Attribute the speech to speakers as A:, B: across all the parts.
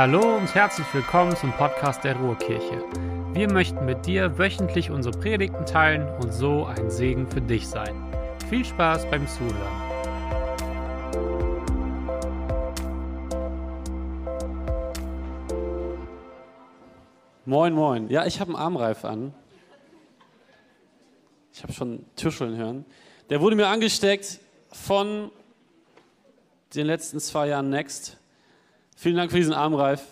A: Hallo und herzlich willkommen zum Podcast der Ruhrkirche. Wir möchten mit dir wöchentlich unsere Predigten teilen und so ein Segen für dich sein. Viel Spaß beim Zuhören.
B: Moin, moin. Ja, ich habe einen Armreif an. Ich habe schon Tuscheln hören. Der wurde mir angesteckt von den letzten zwei Jahren Next. Vielen Dank für diesen Armreif.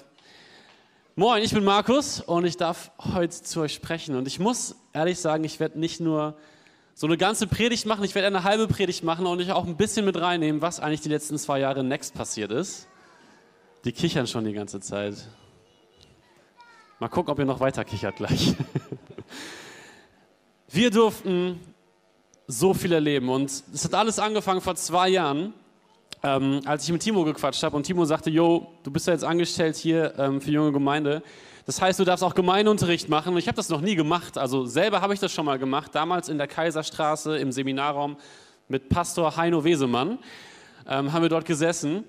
B: Moin, ich bin Markus und ich darf heute zu euch sprechen. Und ich muss ehrlich sagen, ich werde nicht nur so eine ganze Predigt machen, ich werde eine halbe Predigt machen und ich auch ein bisschen mit reinnehmen, was eigentlich die letzten zwei Jahre Next passiert ist. Die kichern schon die ganze Zeit. Mal gucken, ob ihr noch weiter kichert gleich. Wir durften so viel erleben und es hat alles angefangen vor zwei Jahren, ähm, als ich mit Timo gequatscht habe und Timo sagte, Jo, du bist ja jetzt angestellt hier ähm, für junge Gemeinde. Das heißt, du darfst auch Gemeindeunterricht machen. Und ich habe das noch nie gemacht. Also selber habe ich das schon mal gemacht, damals in der Kaiserstraße im Seminarraum mit Pastor Heino Wesemann. Ähm, haben wir dort gesessen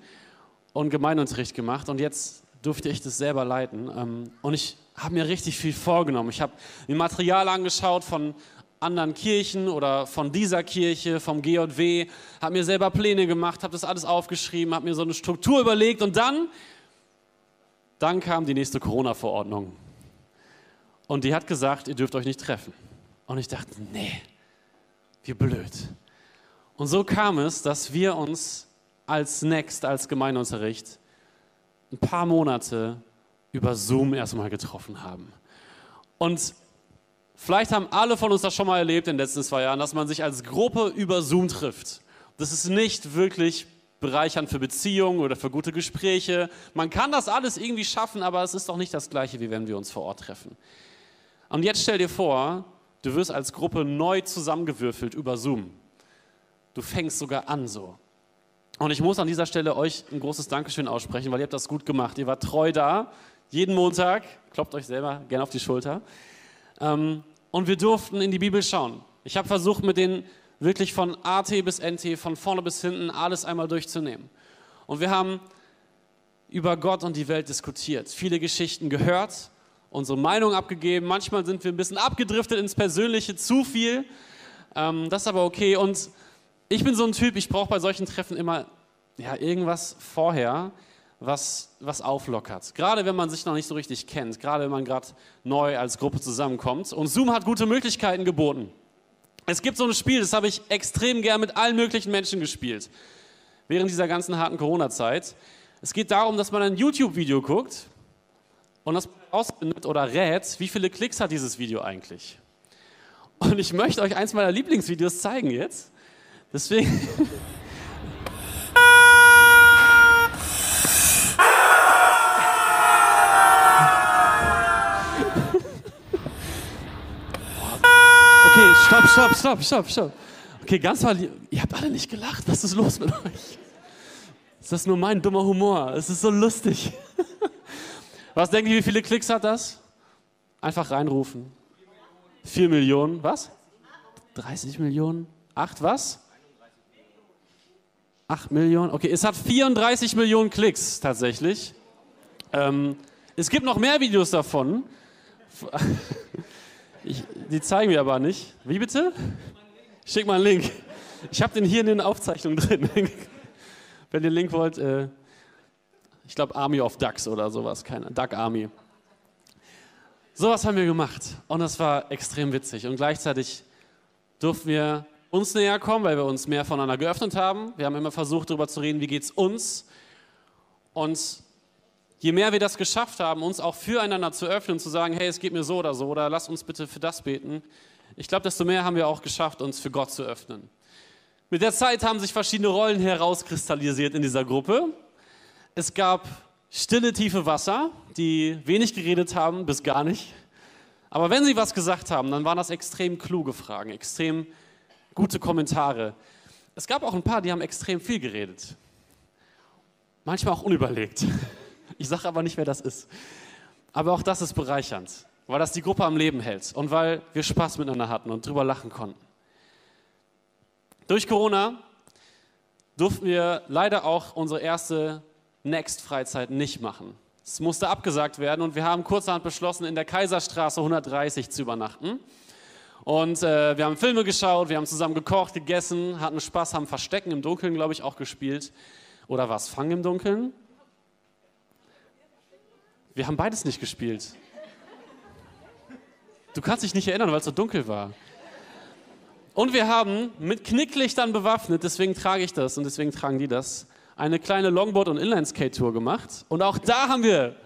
B: und Gemeindeunterricht gemacht. Und jetzt durfte ich das selber leiten. Ähm, und ich habe mir richtig viel vorgenommen. Ich habe mir Material angeschaut von anderen Kirchen oder von dieser Kirche, vom GJW, habe mir selber Pläne gemacht, habe das alles aufgeschrieben, habe mir so eine Struktur überlegt und dann, dann kam die nächste Corona-Verordnung. Und die hat gesagt, ihr dürft euch nicht treffen. Und ich dachte, nee, wie blöd. Und so kam es, dass wir uns als Next, als Gemeindeunterricht, ein paar Monate über Zoom erstmal getroffen haben. Und vielleicht haben alle von uns das schon mal erlebt in den letzten zwei Jahren, dass man sich als Gruppe über Zoom trifft. Das ist nicht wirklich bereichernd für Beziehungen oder für gute Gespräche. Man kann das alles irgendwie schaffen, aber es ist doch nicht das Gleiche, wie wenn wir uns vor Ort treffen. Und jetzt stell dir vor, du wirst als Gruppe neu zusammengewürfelt über Zoom. Du fängst sogar an so. Und ich muss an dieser Stelle euch ein großes Dankeschön aussprechen, weil ihr habt das gut gemacht. Ihr wart treu da, jeden Montag. Kloppt euch selber gerne auf die Schulter. Ähm, und wir durften in die Bibel schauen. Ich habe versucht, mit den wirklich von AT bis NT, von vorne bis hinten, alles einmal durchzunehmen. Und wir haben über Gott und die Welt diskutiert, viele Geschichten gehört, unsere Meinung abgegeben. Manchmal sind wir ein bisschen abgedriftet ins Persönliche, zu viel. Ähm, das ist aber okay. Und ich bin so ein Typ, ich brauche bei solchen Treffen immer ja, irgendwas vorher, was, was auflockert. Gerade wenn man sich noch nicht so richtig kennt, gerade wenn man gerade neu als Gruppe zusammenkommt. Und Zoom hat gute Möglichkeiten geboten. Es gibt so ein Spiel, das habe ich extrem gern mit allen möglichen Menschen gespielt, während dieser ganzen harten Corona-Zeit. Es geht darum, dass man ein YouTube-Video guckt und das herausfindet oder rät, wie viele Klicks hat dieses Video eigentlich. Und ich möchte euch eins meiner Lieblingsvideos zeigen jetzt. Deswegen. Okay, stopp, stopp, stopp, stopp, stopp. Okay, ganz mal, ihr habt alle nicht gelacht. Was ist los mit euch? Ist das nur mein dummer Humor? Es ist so lustig. Was denken ihr, wie viele Klicks hat das? Einfach reinrufen. 4 Millionen, was? 30 Millionen? 8 was? 8 Millionen? Okay, es hat 34 Millionen Klicks tatsächlich. Ähm, es gibt noch mehr Videos davon. Ich, die zeigen wir aber nicht. Wie bitte? Schick mal einen Link. Ich habe den hier in den Aufzeichnungen drin. Wenn ihr den Link wollt, äh, ich glaube Army of Ducks oder sowas, keine Duck Army. Sowas haben wir gemacht und das war extrem witzig und gleichzeitig durften wir uns näher kommen, weil wir uns mehr voneinander geöffnet haben. Wir haben immer versucht, darüber zu reden, wie geht es uns. Und je mehr wir das geschafft haben, uns auch füreinander zu öffnen, zu sagen, hey, es geht mir so oder so, oder lass uns bitte für das beten, ich glaube, desto mehr haben wir auch geschafft, uns für Gott zu öffnen. Mit der Zeit haben sich verschiedene Rollen herauskristallisiert in dieser Gruppe. Es gab stille, tiefe Wasser, die wenig geredet haben, bis gar nicht. Aber wenn sie was gesagt haben, dann waren das extrem kluge Fragen, extrem gute Kommentare. Es gab auch ein paar, die haben extrem viel geredet. Manchmal auch unüberlegt. Ich sage aber nicht, wer das ist. Aber auch das ist bereichernd, weil das die Gruppe am Leben hält und weil wir Spaß miteinander hatten und drüber lachen konnten. Durch Corona durften wir leider auch unsere erste Next-Freizeit nicht machen. Es musste abgesagt werden und wir haben kurzerhand beschlossen, in der Kaiserstraße 130 zu übernachten. Und äh, wir haben Filme geschaut, wir haben zusammen gekocht, gegessen, hatten Spaß, haben Verstecken im Dunkeln, glaube ich, auch gespielt. Oder war es Fangen im Dunkeln? Wir haben beides nicht gespielt. Du kannst dich nicht erinnern, weil es so dunkel war. Und wir haben mit Knicklichtern bewaffnet, deswegen trage ich das und deswegen tragen die das, eine kleine Longboard- und Inlineskate-Tour gemacht. Und auch da haben wir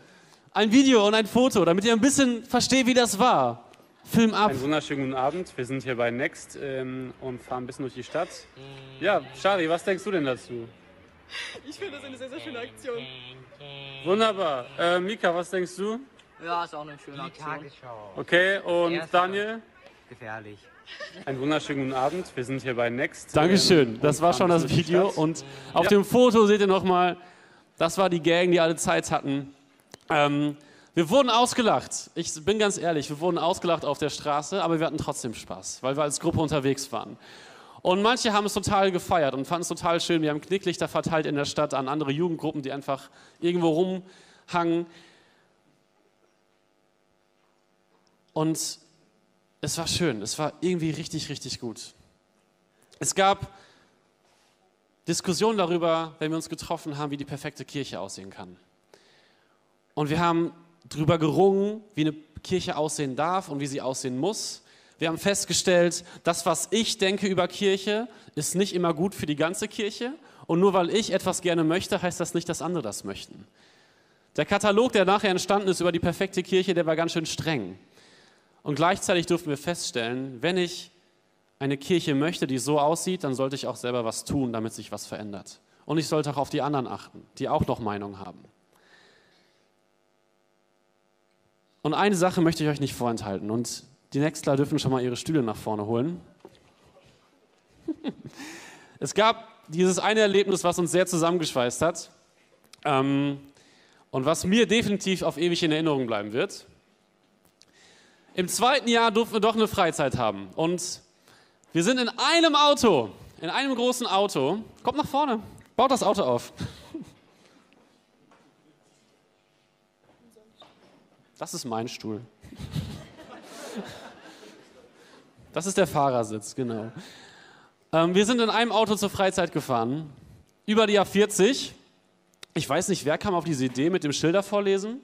B: ein Video und ein Foto, damit ihr ein bisschen versteht, wie das war. Film ab.
A: Einen wunderschönen guten Abend. Wir sind hier bei Next ähm, und fahren ein bisschen durch die Stadt. Ja, Shari, was denkst du denn dazu?
C: Ich finde das eine sehr, sehr schöne Aktion.
A: Wunderbar. Äh, Mika, was denkst du?
C: Ja, ist auch eine schöne Aktion.
A: Okay, und. Daniel?
D: Gefährlich.
A: Einen wunderschönen guten Abend. Wir sind hier bei Next.
B: Dankeschön. Das war schon das Video. Und auf
A: Ja.
B: dem Foto seht ihr nochmal, das war die Gang, die alle Zeit hatten. Ähm, wir wurden ausgelacht. Ich bin ganz ehrlich, wir wurden ausgelacht auf der Straße, aber wir hatten trotzdem Spaß, weil wir als Gruppe unterwegs waren. Und manche haben es total gefeiert und fanden es total schön. Wir haben Knicklichter verteilt in der Stadt an andere Jugendgruppen, die einfach irgendwo rumhangen. Und es war schön. Es war irgendwie richtig, richtig gut. Es gab Diskussionen darüber, wenn wir uns getroffen haben, wie die perfekte Kirche aussehen kann. Und wir haben darüber gerungen, wie eine Kirche aussehen darf und wie sie aussehen muss. Wir haben festgestellt, das, was ich denke über Kirche, ist nicht immer gut für die ganze Kirche. Und nur weil ich etwas gerne möchte, heißt das nicht, dass andere das möchten. Der Katalog, der nachher entstanden ist über die perfekte Kirche, der war ganz schön streng. Und gleichzeitig durften wir feststellen, wenn ich eine Kirche möchte, die so aussieht, dann sollte ich auch selber was tun, damit sich was verändert. Und ich sollte auch auf die anderen achten, die auch noch Meinung haben. Und eine Sache möchte ich euch nicht vorenthalten. Und die Nextler dürfen schon mal ihre Stühle nach vorne holen. es gab dieses eine Erlebnis, was uns sehr zusammengeschweißt hat. Ähm, und was mir definitiv auf ewig in Erinnerung bleiben wird. Im zweiten Jahr durften wir doch eine Freizeit haben. Und wir sind in einem Auto, in einem großen Auto. Kommt nach vorne, baut das Auto auf. Das ist mein Stuhl. Das ist der Fahrersitz, genau. Ähm, wir sind in einem Auto zur Freizeit gefahren, über die A40. Ich weiß nicht, wer kam auf diese Idee mit dem Schilder vorlesen?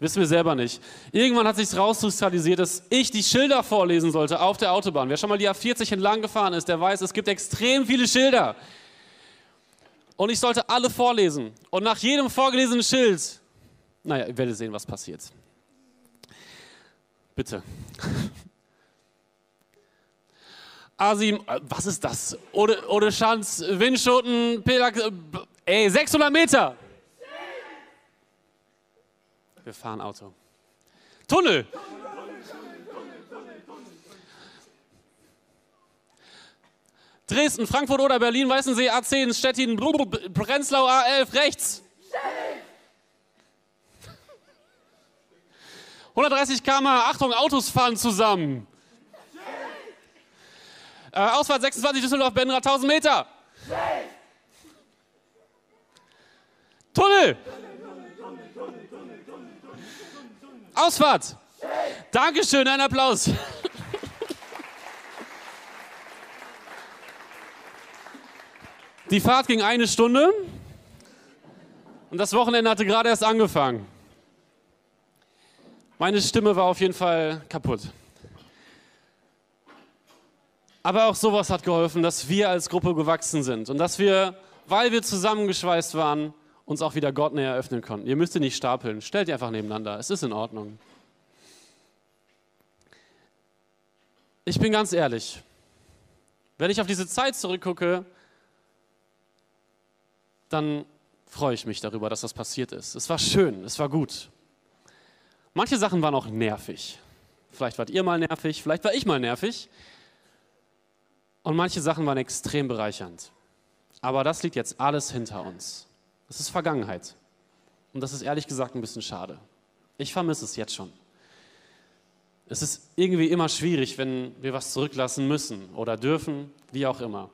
B: Wissen wir selber nicht. Irgendwann hat sich rauskristallisiert, dass ich die Schilder vorlesen sollte auf der Autobahn. Wer schon mal die A40 entlang gefahren ist, der weiß, es gibt extrem viele Schilder. Und ich sollte alle vorlesen. Und nach jedem vorgelesenen Schild, naja, ihr werdet sehen, was passiert. Bitte. A7, äh, was ist das? Ode, Ode Schanz, Windschoten, Pelak, äh, ey, 600 Meter. Wir fahren Auto. Tunnel. Dresden, Frankfurt oder Berlin, Weißensee, A10, Stettin, Prenzlau, A11, rechts. 130 km, Achtung, Autos fahren zusammen. Äh, Ausfahrt 26 Düsseldorf, Benrad, 1000 Meter. Tunnel. Ausfahrt. Dankeschön, ein Applaus. Die Fahrt ging eine Stunde und das Wochenende hatte gerade erst angefangen. Meine Stimme war auf jeden Fall kaputt. Aber auch sowas hat geholfen, dass wir als Gruppe gewachsen sind und dass wir, weil wir zusammengeschweißt waren, uns auch wieder Gott näher öffnen konnten. Ihr müsst ihr nicht stapeln, stellt ihr einfach nebeneinander. Es ist in Ordnung. Ich bin ganz ehrlich, wenn ich auf diese Zeit zurückgucke, dann freue ich mich darüber, dass das passiert ist. Es war schön, es war gut. Manche Sachen waren auch nervig. Vielleicht wart ihr mal nervig, vielleicht war ich mal nervig. Und manche Sachen waren extrem bereichernd. Aber das liegt jetzt alles hinter uns. Das ist Vergangenheit. Und das ist ehrlich gesagt ein bisschen schade. Ich vermisse es jetzt schon. Es ist irgendwie immer schwierig, wenn wir was zurücklassen müssen oder dürfen, wie auch immer.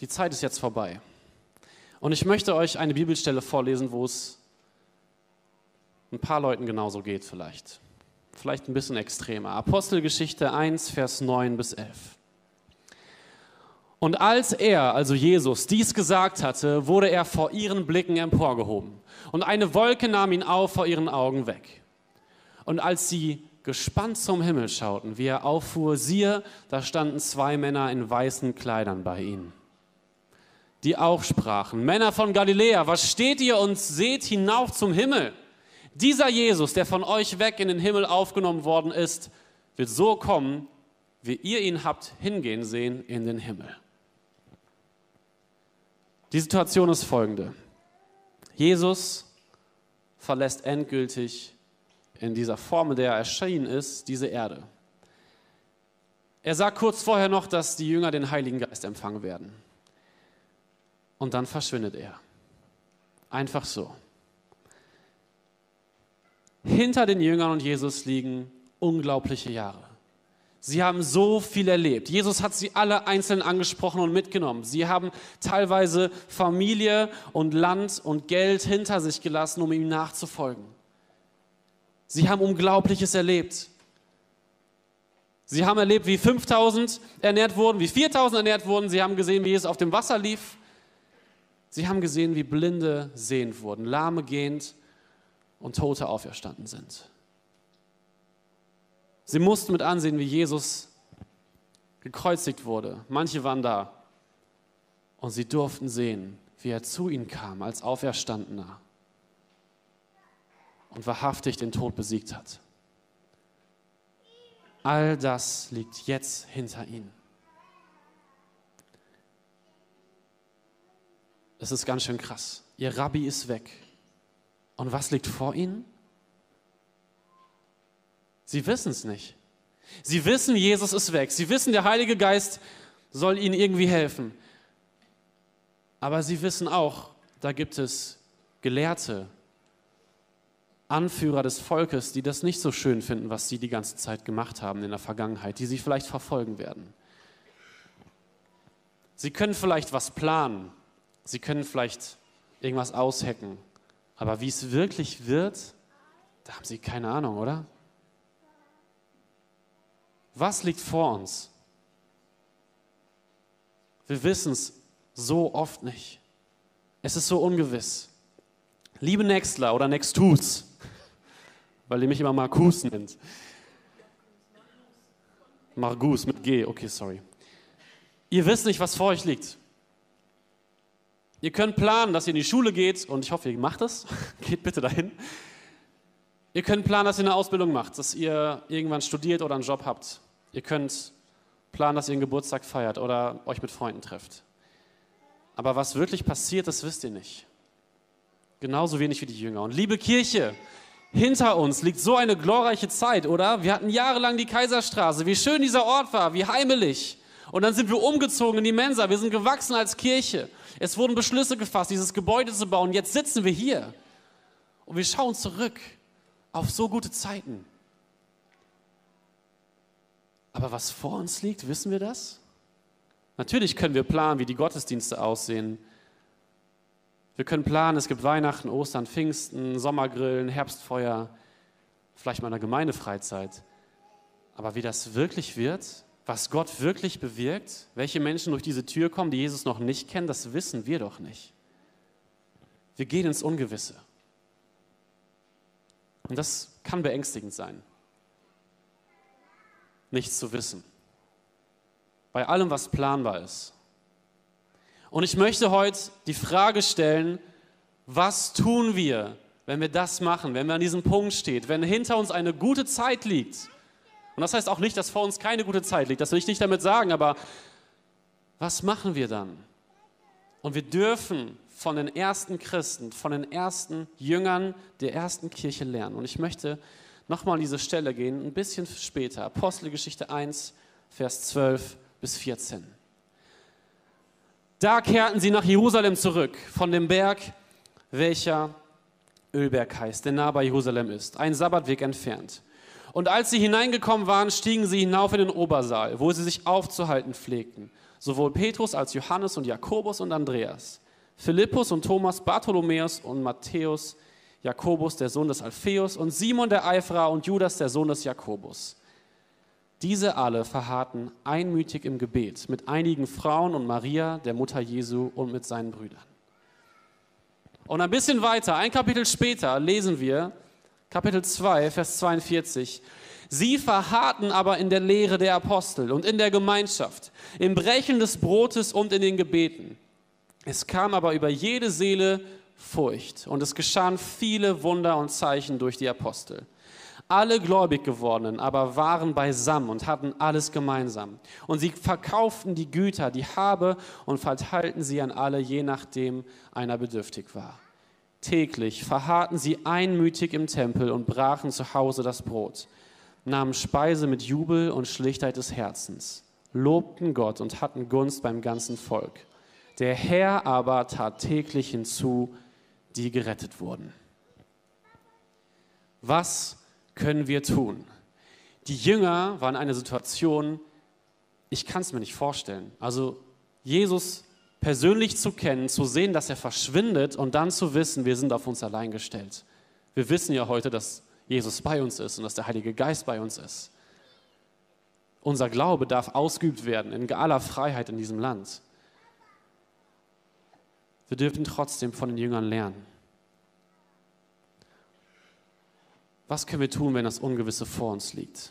B: Die Zeit ist jetzt vorbei. Und ich möchte euch eine Bibelstelle vorlesen, wo es ein paar Leuten genauso geht vielleicht. Vielleicht ein bisschen extremer. Apostelgeschichte 1, Vers 9 bis 11. Und als er, also Jesus, dies gesagt hatte, wurde er vor ihren Blicken emporgehoben. Und eine Wolke nahm ihn auf vor ihren Augen weg. Und als sie gespannt zum Himmel schauten, wie er auffuhr, siehe, da standen zwei Männer in weißen Kleidern bei ihnen, die auch sprachen, Männer von Galiläa, was steht ihr und seht hinauf zum Himmel? Dieser Jesus, der von euch weg in den Himmel aufgenommen worden ist, wird so kommen, wie ihr ihn habt hingehen sehen in den Himmel. Die Situation ist folgende. Jesus verlässt endgültig in dieser Form, in der er erschienen ist, diese Erde. Er sagt kurz vorher noch, dass die Jünger den Heiligen Geist empfangen werden. Und dann verschwindet er. Einfach so. Hinter den Jüngern und Jesus liegen unglaubliche Jahre. Sie haben so viel erlebt. Jesus hat sie alle einzeln angesprochen und mitgenommen. Sie haben teilweise Familie und Land und Geld hinter sich gelassen, um ihm nachzufolgen. Sie haben Unglaubliches erlebt. Sie haben erlebt, wie 5000 ernährt wurden, wie 4000 ernährt wurden. Sie haben gesehen, wie Jesus auf dem Wasser lief. Sie haben gesehen, wie Blinde sehend wurden, Lahme gehend und Tote auferstanden sind. Sie mussten mit ansehen, wie Jesus gekreuzigt wurde. Manche waren da und sie durften sehen, wie er zu ihnen kam als Auferstandener und wahrhaftig den Tod besiegt hat. All das liegt jetzt hinter ihnen. Es ist ganz schön krass. Ihr Rabbi ist weg. Und was liegt vor ihnen? Sie wissen es nicht. Sie wissen, Jesus ist weg. Sie wissen, der Heilige Geist soll ihnen irgendwie helfen. Aber sie wissen auch, da gibt es Gelehrte, Anführer des Volkes, die das nicht so schön finden, was sie die ganze Zeit gemacht haben in der Vergangenheit, die sie vielleicht verfolgen werden. Sie können vielleicht was planen, sie können vielleicht irgendwas aushecken, aber wie es wirklich wird, da haben sie keine Ahnung, oder? Was liegt vor uns? Wir wissen es so oft nicht. Es ist so ungewiss. Liebe Nextler oder Nextus, weil ihr mich immer Markus nennt. Margus mit G, okay, sorry. Ihr wisst nicht, was vor euch liegt. Ihr könnt planen, dass ihr in die Schule geht und ich hoffe, ihr macht es. geht bitte dahin. Ihr könnt planen, dass ihr eine Ausbildung macht, dass ihr irgendwann studiert oder einen Job habt. Ihr könnt planen, dass ihr einen Geburtstag feiert oder euch mit Freunden trefft. Aber was wirklich passiert, das wisst ihr nicht. Genauso wenig wie die Jünger. Und liebe Kirche, hinter uns liegt so eine glorreiche Zeit, oder? Wir hatten jahrelang die Kaiserstraße. Wie schön dieser Ort war, wie heimelig. Und dann sind wir umgezogen in die Mensa. Wir sind gewachsen als Kirche. Es wurden Beschlüsse gefasst, dieses Gebäude zu bauen. Jetzt sitzen wir hier. Und wir schauen zurück auf so gute Zeiten. Aber was vor uns liegt, wissen wir das? Natürlich können wir planen, wie die Gottesdienste aussehen. Wir können planen, es gibt Weihnachten, Ostern, Pfingsten, Sommergrillen, Herbstfeuer, vielleicht mal eine Gemeindefreizeit. Aber wie das wirklich wird, was Gott wirklich bewirkt, welche Menschen durch diese Tür kommen, die Jesus noch nicht kennen, das wissen wir doch nicht. Wir gehen ins Ungewisse. Und das kann beängstigend sein nichts zu wissen. Bei allem, was planbar ist. Und ich möchte heute die Frage stellen, was tun wir, wenn wir das machen, wenn wir an diesem Punkt stehen, wenn hinter uns eine gute Zeit liegt? Und das heißt auch nicht, dass vor uns keine gute Zeit liegt, das will ich nicht damit sagen, aber was machen wir dann? Und wir dürfen von den ersten Christen, von den ersten Jüngern der ersten Kirche lernen. Und ich möchte nochmal an diese Stelle gehen, ein bisschen später. Apostelgeschichte 1, Vers 12 bis 14. Da kehrten sie nach Jerusalem zurück, von dem Berg, welcher Ölberg heißt, der nah bei Jerusalem ist, ein Sabbatweg entfernt. Und als sie hineingekommen waren, stiegen sie hinauf in den Obersaal, wo sie sich aufzuhalten pflegten, sowohl Petrus als Johannes und Jakobus und Andreas. Philippus und Thomas, Bartholomäus und Matthäus, Jakobus, der Sohn des Alpheus, und Simon der Eiferer und Judas, der Sohn des Jakobus. Diese alle verharrten einmütig im Gebet mit einigen Frauen und Maria, der Mutter Jesu, und mit seinen Brüdern. Und ein bisschen weiter, ein Kapitel später, lesen wir, Kapitel 2, Vers 42. Sie verharrten aber in der Lehre der Apostel und in der Gemeinschaft, im Brechen des Brotes und in den Gebeten. Es kam aber über jede Seele Furcht und es geschahen viele Wunder und Zeichen durch die Apostel. Alle gläubig gewordenen aber waren beisammen und hatten alles gemeinsam. Und sie verkauften die Güter, die Habe und verteilten sie an alle, je nachdem einer bedürftig war. Täglich verharrten sie einmütig im Tempel und brachen zu Hause das Brot, nahmen Speise mit Jubel und Schlichtheit des Herzens, lobten Gott und hatten Gunst beim ganzen Volk. Der Herr aber tat täglich hinzu, die gerettet wurden. Was können wir tun? Die Jünger waren in einer Situation, ich kann es mir nicht vorstellen. Also Jesus persönlich zu kennen, zu sehen, dass er verschwindet und dann zu wissen, wir sind auf uns allein gestellt. Wir wissen ja heute, dass Jesus bei uns ist und dass der Heilige Geist bei uns ist. Unser Glaube darf ausgeübt werden in aller Freiheit in diesem Land. Wir dürfen trotzdem von den Jüngern lernen. Was können wir tun, wenn das Ungewisse vor uns liegt?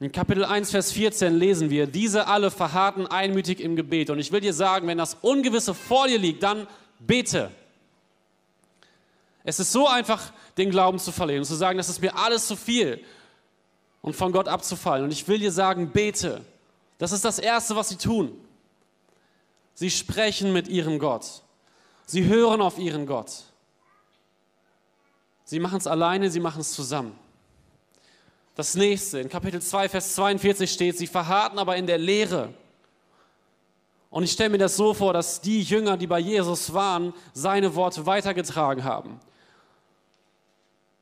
B: In Kapitel 1, Vers 14 lesen wir, diese alle verharrten einmütig im Gebet. Und ich will dir sagen, wenn das Ungewisse vor dir liegt, dann bete. Es ist so einfach, den Glauben zu verlieren und zu sagen, das ist mir alles zu viel und von Gott abzufallen. Und ich will dir sagen, bete. Das ist das Erste, was sie tun. Sie sprechen mit ihrem Gott. Sie hören auf ihren Gott. Sie machen es alleine, sie machen es zusammen. Das nächste, in Kapitel 2, Vers 42 steht, sie verharrten aber in der Lehre. Und ich stelle mir das so vor, dass die Jünger, die bei Jesus waren, seine Worte weitergetragen haben.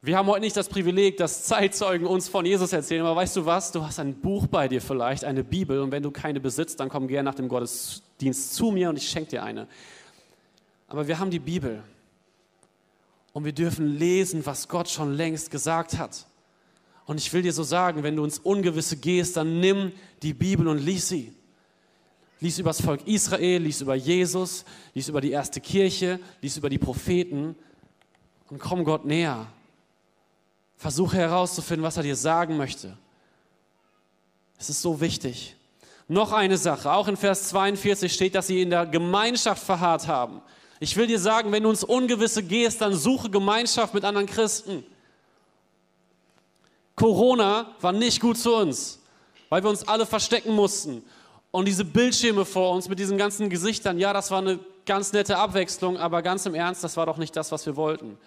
B: Wir haben heute nicht das Privileg, dass Zeitzeugen uns von Jesus erzählen, aber weißt du was? Du hast ein Buch bei dir vielleicht, eine Bibel, und wenn du keine besitzt, dann komm gerne nach dem Gottesdienst zu mir und ich schenke dir eine. Aber wir haben die Bibel und wir dürfen lesen, was Gott schon längst gesagt hat. Und ich will dir so sagen, wenn du ins Ungewisse gehst, dann nimm die Bibel und lies sie. Lies über das Volk Israel, lies über Jesus, lies über die erste Kirche, lies über die Propheten und komm Gott näher. Versuche herauszufinden, was er dir sagen möchte. Es ist so wichtig. Noch eine Sache, auch in Vers 42 steht, dass sie in der Gemeinschaft verharrt haben. Ich will dir sagen, wenn du ins Ungewisse gehst, dann suche Gemeinschaft mit anderen Christen. Corona war nicht gut zu uns, weil wir uns alle verstecken mussten. Und diese Bildschirme vor uns mit diesen ganzen Gesichtern, ja, das war eine ganz nette Abwechslung, aber ganz im Ernst, das war doch nicht das, was wir wollten.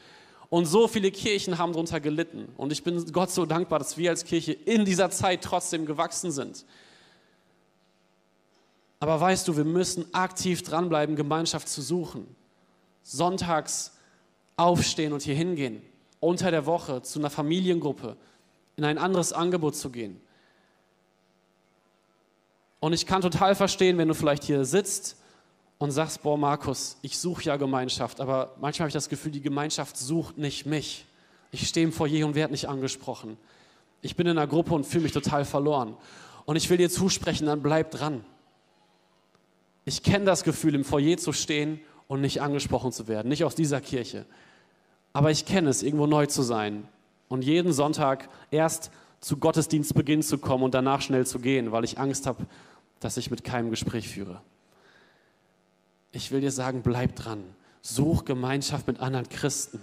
B: Und so viele Kirchen haben darunter gelitten. Und ich bin Gott so dankbar, dass wir als Kirche in dieser Zeit trotzdem gewachsen sind. Aber weißt du, wir müssen aktiv dranbleiben, Gemeinschaft zu suchen sonntags aufstehen und hier hingehen, unter der Woche zu einer Familiengruppe, in ein anderes Angebot zu gehen. Und ich kann total verstehen, wenn du vielleicht hier sitzt und sagst, boah Markus, ich suche ja Gemeinschaft, aber manchmal habe ich das Gefühl, die Gemeinschaft sucht nicht mich. Ich stehe im Foyer und werde nicht angesprochen. Ich bin in einer Gruppe und fühle mich total verloren. Und ich will dir zusprechen, dann bleib dran. Ich kenne das Gefühl, im Foyer zu stehen und nicht angesprochen zu werden, nicht aus dieser Kirche. Aber ich kenne es, irgendwo neu zu sein und jeden Sonntag erst zu Gottesdienstbeginn zu kommen und danach schnell zu gehen, weil ich Angst habe, dass ich mit keinem Gespräch führe. Ich will dir sagen, bleib dran. Such Gemeinschaft mit anderen Christen.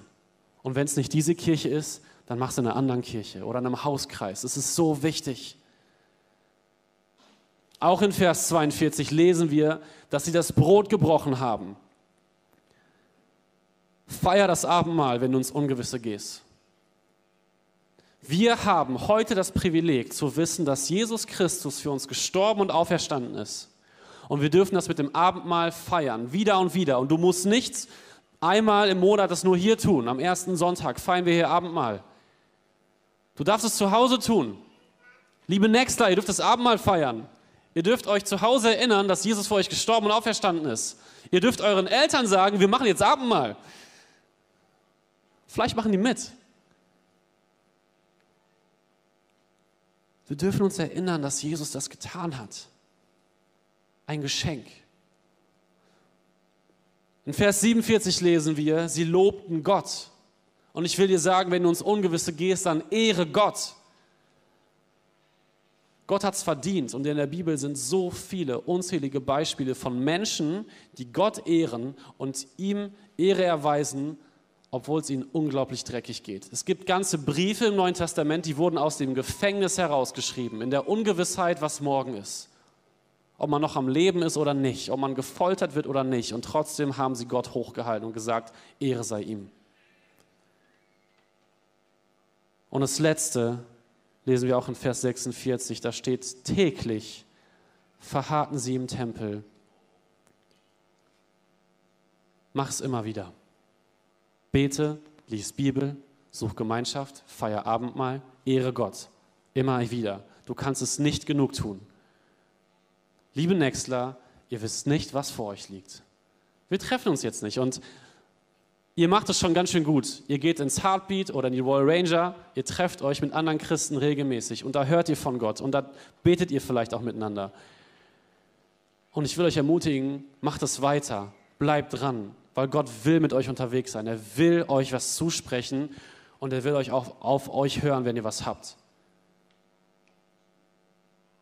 B: Und wenn es nicht diese Kirche ist, dann mach es in einer anderen Kirche oder in einem Hauskreis. Es ist so wichtig. Auch in Vers 42 lesen wir, dass sie das Brot gebrochen haben. Feier das Abendmahl, wenn du ins Ungewisse gehst. Wir haben heute das Privileg zu wissen, dass Jesus Christus für uns gestorben und auferstanden ist. Und wir dürfen das mit dem Abendmahl feiern, wieder und wieder. Und du musst nichts einmal im Monat das nur hier tun. Am ersten Sonntag feiern wir hier Abendmahl. Du darfst es zu Hause tun. Liebe Nextler, ihr dürft das Abendmahl feiern. Ihr dürft euch zu Hause erinnern, dass Jesus für euch gestorben und auferstanden ist. Ihr dürft euren Eltern sagen, wir machen jetzt Abendmahl. Vielleicht machen die mit. Wir dürfen uns erinnern, dass Jesus das getan hat. Ein Geschenk. In Vers 47 lesen wir, sie lobten Gott. Und ich will dir sagen, wenn du uns Ungewisse gehst, dann ehre Gott. Gott hat es verdient und in der Bibel sind so viele unzählige Beispiele von Menschen, die Gott ehren und ihm Ehre erweisen obwohl es ihnen unglaublich dreckig geht. Es gibt ganze Briefe im Neuen Testament, die wurden aus dem Gefängnis herausgeschrieben, in der Ungewissheit, was morgen ist. Ob man noch am Leben ist oder nicht, ob man gefoltert wird oder nicht. Und trotzdem haben sie Gott hochgehalten und gesagt, Ehre sei ihm. Und das Letzte lesen wir auch in Vers 46, da steht, täglich verharrten sie im Tempel. Mach es immer wieder. Bete, lies Bibel, such Gemeinschaft, feier Abendmahl, ehre Gott. Immer wieder. Du kannst es nicht genug tun. Liebe Nextler, ihr wisst nicht, was vor euch liegt. Wir treffen uns jetzt nicht und ihr macht es schon ganz schön gut. Ihr geht ins Heartbeat oder in die Royal Ranger, ihr trefft euch mit anderen Christen regelmäßig und da hört ihr von Gott und da betet ihr vielleicht auch miteinander. Und ich will euch ermutigen, macht es weiter, bleibt dran, weil Gott will mit euch unterwegs sein. Er will euch was zusprechen und er will euch auch auf euch hören, wenn ihr was habt.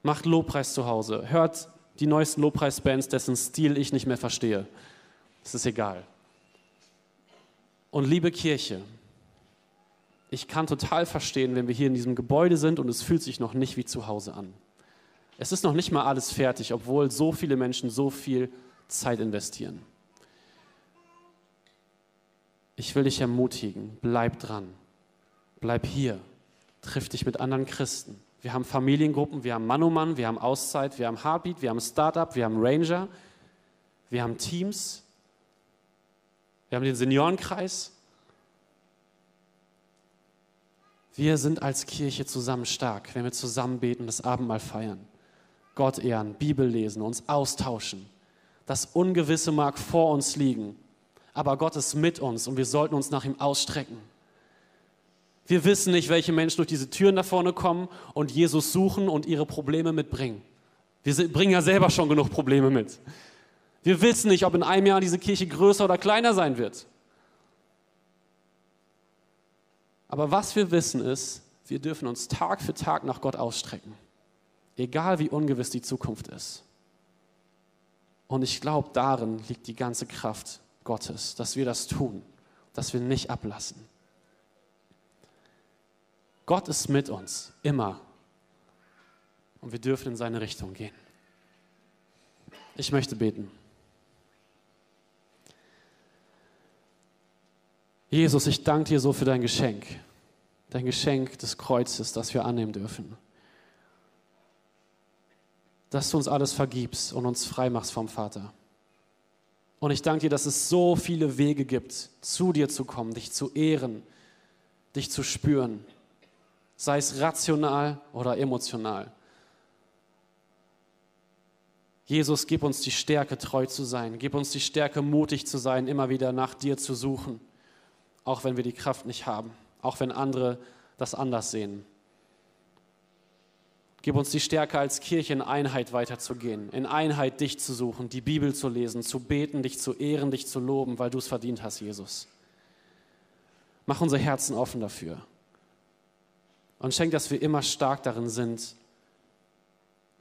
B: Macht Lobpreis zu Hause. Hört die neuesten Lobpreisbands, dessen Stil ich nicht mehr verstehe. Es ist egal. Und liebe Kirche, ich kann total verstehen, wenn wir hier in diesem Gebäude sind und es fühlt sich noch nicht wie zu Hause an. Es ist noch nicht mal alles fertig, obwohl so viele Menschen so viel Zeit investieren. Ich will dich ermutigen, bleib dran, bleib hier, triff dich mit anderen Christen. Wir haben Familiengruppen, wir haben Mann um Mann, wir haben Auszeit, wir haben Heartbeat, wir haben Startup, wir haben Ranger, wir haben Teams, wir haben den Seniorenkreis. Wir sind als Kirche zusammen stark, wenn wir zusammen beten, das Abendmahl feiern, Gott ehren, Bibel lesen, uns austauschen. Das Ungewisse mag vor uns liegen, aber Gott ist mit uns und wir sollten uns nach ihm ausstrecken. Wir wissen nicht, welche Menschen durch diese Türen da vorne kommen und Jesus suchen und ihre Probleme mitbringen. Wir bringen ja selber schon genug Probleme mit. Wir wissen nicht, ob in einem Jahr diese Kirche größer oder kleiner sein wird. Aber was wir wissen ist, wir dürfen uns Tag für Tag nach Gott ausstrecken, egal wie ungewiss die Zukunft ist. Und ich glaube, darin liegt die ganze Kraft Gottes, dass wir das tun, dass wir nicht ablassen. Gott ist mit uns, immer. Und wir dürfen in seine Richtung gehen. Ich möchte beten. Jesus, ich danke dir so für dein Geschenk, dein Geschenk des Kreuzes, das wir annehmen dürfen. Dass du uns alles vergibst und uns frei machst vom Vater. Und ich danke dir, dass es so viele Wege gibt, zu dir zu kommen, dich zu ehren, dich zu spüren, sei es rational oder emotional. Jesus, gib uns die Stärke, treu zu sein. Gib uns die Stärke, mutig zu sein, immer wieder nach dir zu suchen, auch wenn wir die Kraft nicht haben, auch wenn andere das anders sehen. Gib uns die Stärke als Kirche in Einheit weiterzugehen, in Einheit dich zu suchen, die Bibel zu lesen, zu beten, dich zu ehren, dich zu loben, weil du es verdient hast, Jesus. Mach unsere Herzen offen dafür. Und schenk, dass wir immer stark darin sind,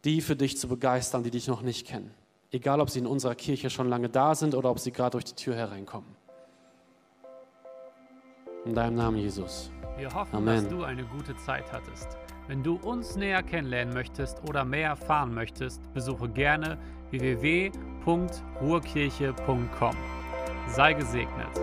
B: die für dich zu begeistern, die dich noch nicht kennen. Egal, ob sie in unserer Kirche schon lange da sind oder ob sie gerade durch die Tür hereinkommen. In deinem Namen, Jesus.
A: Wir hoffen,
B: Amen.
A: dass du eine gute Zeit hattest. Wenn du uns näher kennenlernen möchtest oder mehr erfahren möchtest, besuche gerne www.ruhrkirche.com. Sei gesegnet.